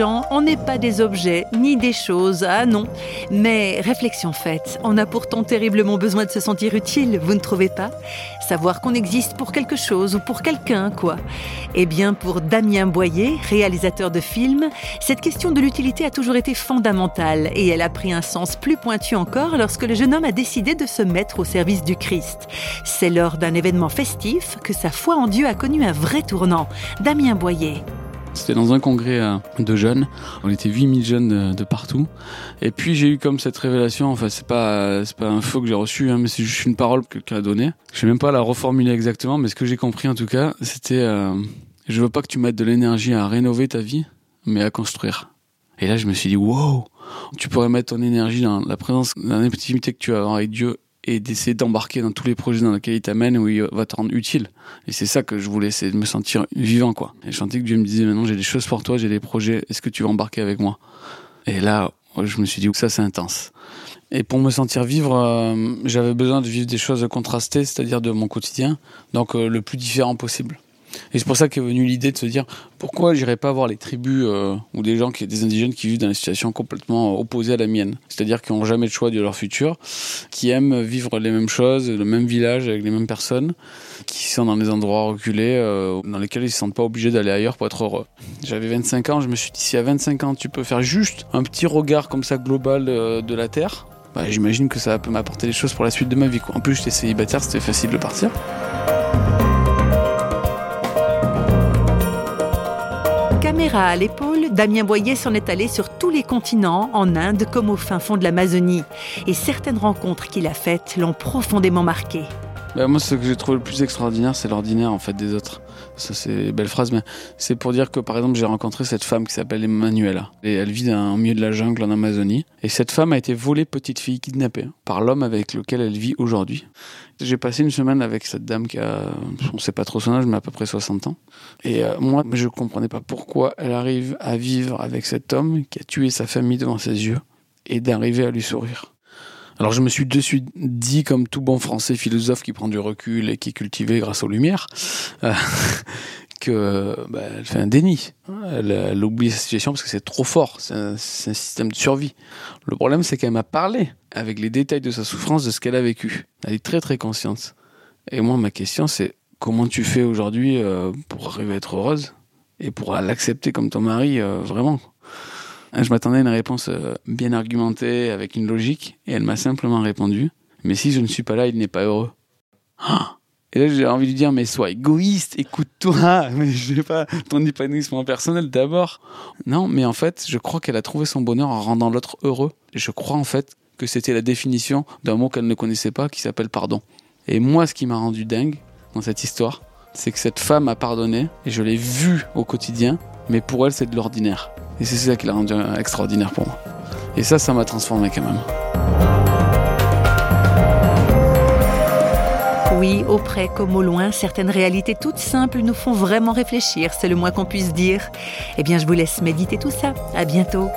on n'est pas des objets ni des choses, ah non. Mais réflexion faite, on a pourtant terriblement besoin de se sentir utile, vous ne trouvez pas? Savoir qu'on existe pour quelque chose ou pour quelqu'un, quoi. Eh bien, pour Damien Boyer, réalisateur de films, cette question de l'utilité a toujours été fondamentale et elle a pris un sens plus pointu encore lorsque le jeune homme a décidé de se mettre au service du Christ. C'est lors d'un événement festif que sa foi en Dieu a connu un vrai tournant. Damien Boyer. C'était dans un congrès euh, de jeunes. On était 8000 jeunes de, partout. Et puis j'ai eu comme cette révélation. Enfin, c'est pas c'est pas un faux que j'ai reçu, hein, mais c'est juste une parole que quelqu'un a donnée. Je sais même pas la reformuler exactement, mais ce que j'ai compris en tout cas, c'était euh, je veux pas que tu mettes de l'énergie à rénover ta vie, mais à construire. Et là, je me suis dit wow, tu pourrais mettre ton énergie dans la présence, dans l'intimité que tu avoir avec Dieu et d'essayer d'embarquer dans tous les projets dans lesquels il t'amène où il va te rendre utile. Et c'est ça que je voulais, c'est de me sentir vivant, quoi. Et je sentais que Dieu me disait, maintenant j'ai des choses pour toi, j'ai des projets, est-ce que tu vas embarquer avec moi? Et là, je me suis dit, ça c'est intense. Et pour me sentir vivre, euh, j'avais besoin de vivre des choses contrastées, c'est-à-dire de mon quotidien, donc euh, le plus différent possible. Et c'est pour ça qu'est venue l'idée de se dire pourquoi j'irais pas voir les tribus euh, ou des gens qui des indigènes qui vivent dans des situations complètement opposées à la mienne, c'est-à-dire qui n'ont jamais de choix de leur futur, qui aiment vivre les mêmes choses, le même village avec les mêmes personnes, qui sont dans des endroits reculés euh, dans lesquels ils se sentent pas obligés d'aller ailleurs pour être heureux. J'avais 25 ans, je me suis dit si à 25 ans tu peux faire juste un petit regard comme ça global euh, de la terre, bah, j'imagine que ça peut m'apporter des choses pour la suite de ma vie. En plus j'étais célibataire, c'était facile de partir. Caméra à l'épaule, Damien Boyer s'en est allé sur tous les continents, en Inde comme au fin fond de l'Amazonie. Et certaines rencontres qu'il a faites l'ont profondément marqué. Bah, moi, ce que j'ai trouvé le plus extraordinaire, c'est l'ordinaire en fait des autres. Ça, c'est belle phrase, mais c'est pour dire que par exemple, j'ai rencontré cette femme qui s'appelle Emmanuela. Et elle vit dans, au milieu de la jungle en Amazonie. Et cette femme a été volée petite fille, kidnappée par l'homme avec lequel elle vit aujourd'hui. J'ai passé une semaine avec cette dame qui a, on sait pas trop son âge, mais à peu près 60 ans. Et euh, moi, je comprenais pas pourquoi elle arrive à vivre avec cet homme qui a tué sa famille devant ses yeux et d'arriver à lui sourire. Alors je me suis de suite dit, comme tout bon français philosophe qui prend du recul et qui est cultivé grâce aux lumières, euh, que bah, elle fait un déni. Elle, oublie sa situation parce que c'est trop fort. C'est un, un, système de survie. Le problème, c'est qu'elle m'a parlé avec les détails de sa souffrance, de ce qu'elle a vécu. Elle est très très consciente. Et moi, ma question, c'est comment tu fais aujourd'hui euh, pour arriver à être heureuse et pour l'accepter comme ton mari euh, vraiment? Je m'attendais à une réponse euh, bien argumentée, avec une logique, et elle m'a simplement répondu Mais si je ne suis pas là, il n'est pas heureux. Ah et là, j'ai envie de lui dire, mais sois égoïste, écoute-toi, mais je vais pas ton épanouissement personnel d'abord. Non, mais en fait, je crois qu'elle a trouvé son bonheur en rendant l'autre heureux. Je crois en fait que c'était la définition d'un mot qu'elle ne connaissait pas qui s'appelle pardon. Et moi, ce qui m'a rendu dingue dans cette histoire, c'est que cette femme a pardonné, et je l'ai vue au quotidien, mais pour elle, c'est de l'ordinaire. Et c'est ça qui l'a rendu extraordinaire pour moi. Et ça, ça m'a transformé quand même. Oui, au près comme au loin, certaines réalités toutes simples nous font vraiment réfléchir, c'est le moins qu'on puisse dire. Eh bien, je vous laisse méditer tout ça. À bientôt.